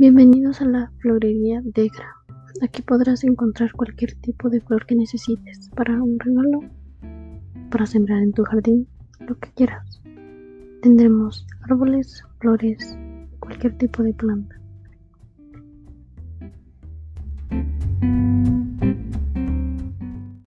Bienvenidos a la florería Degra. Aquí podrás encontrar cualquier tipo de flor que necesites para un regalo, para sembrar en tu jardín, lo que quieras. Tendremos árboles, flores, cualquier tipo de planta.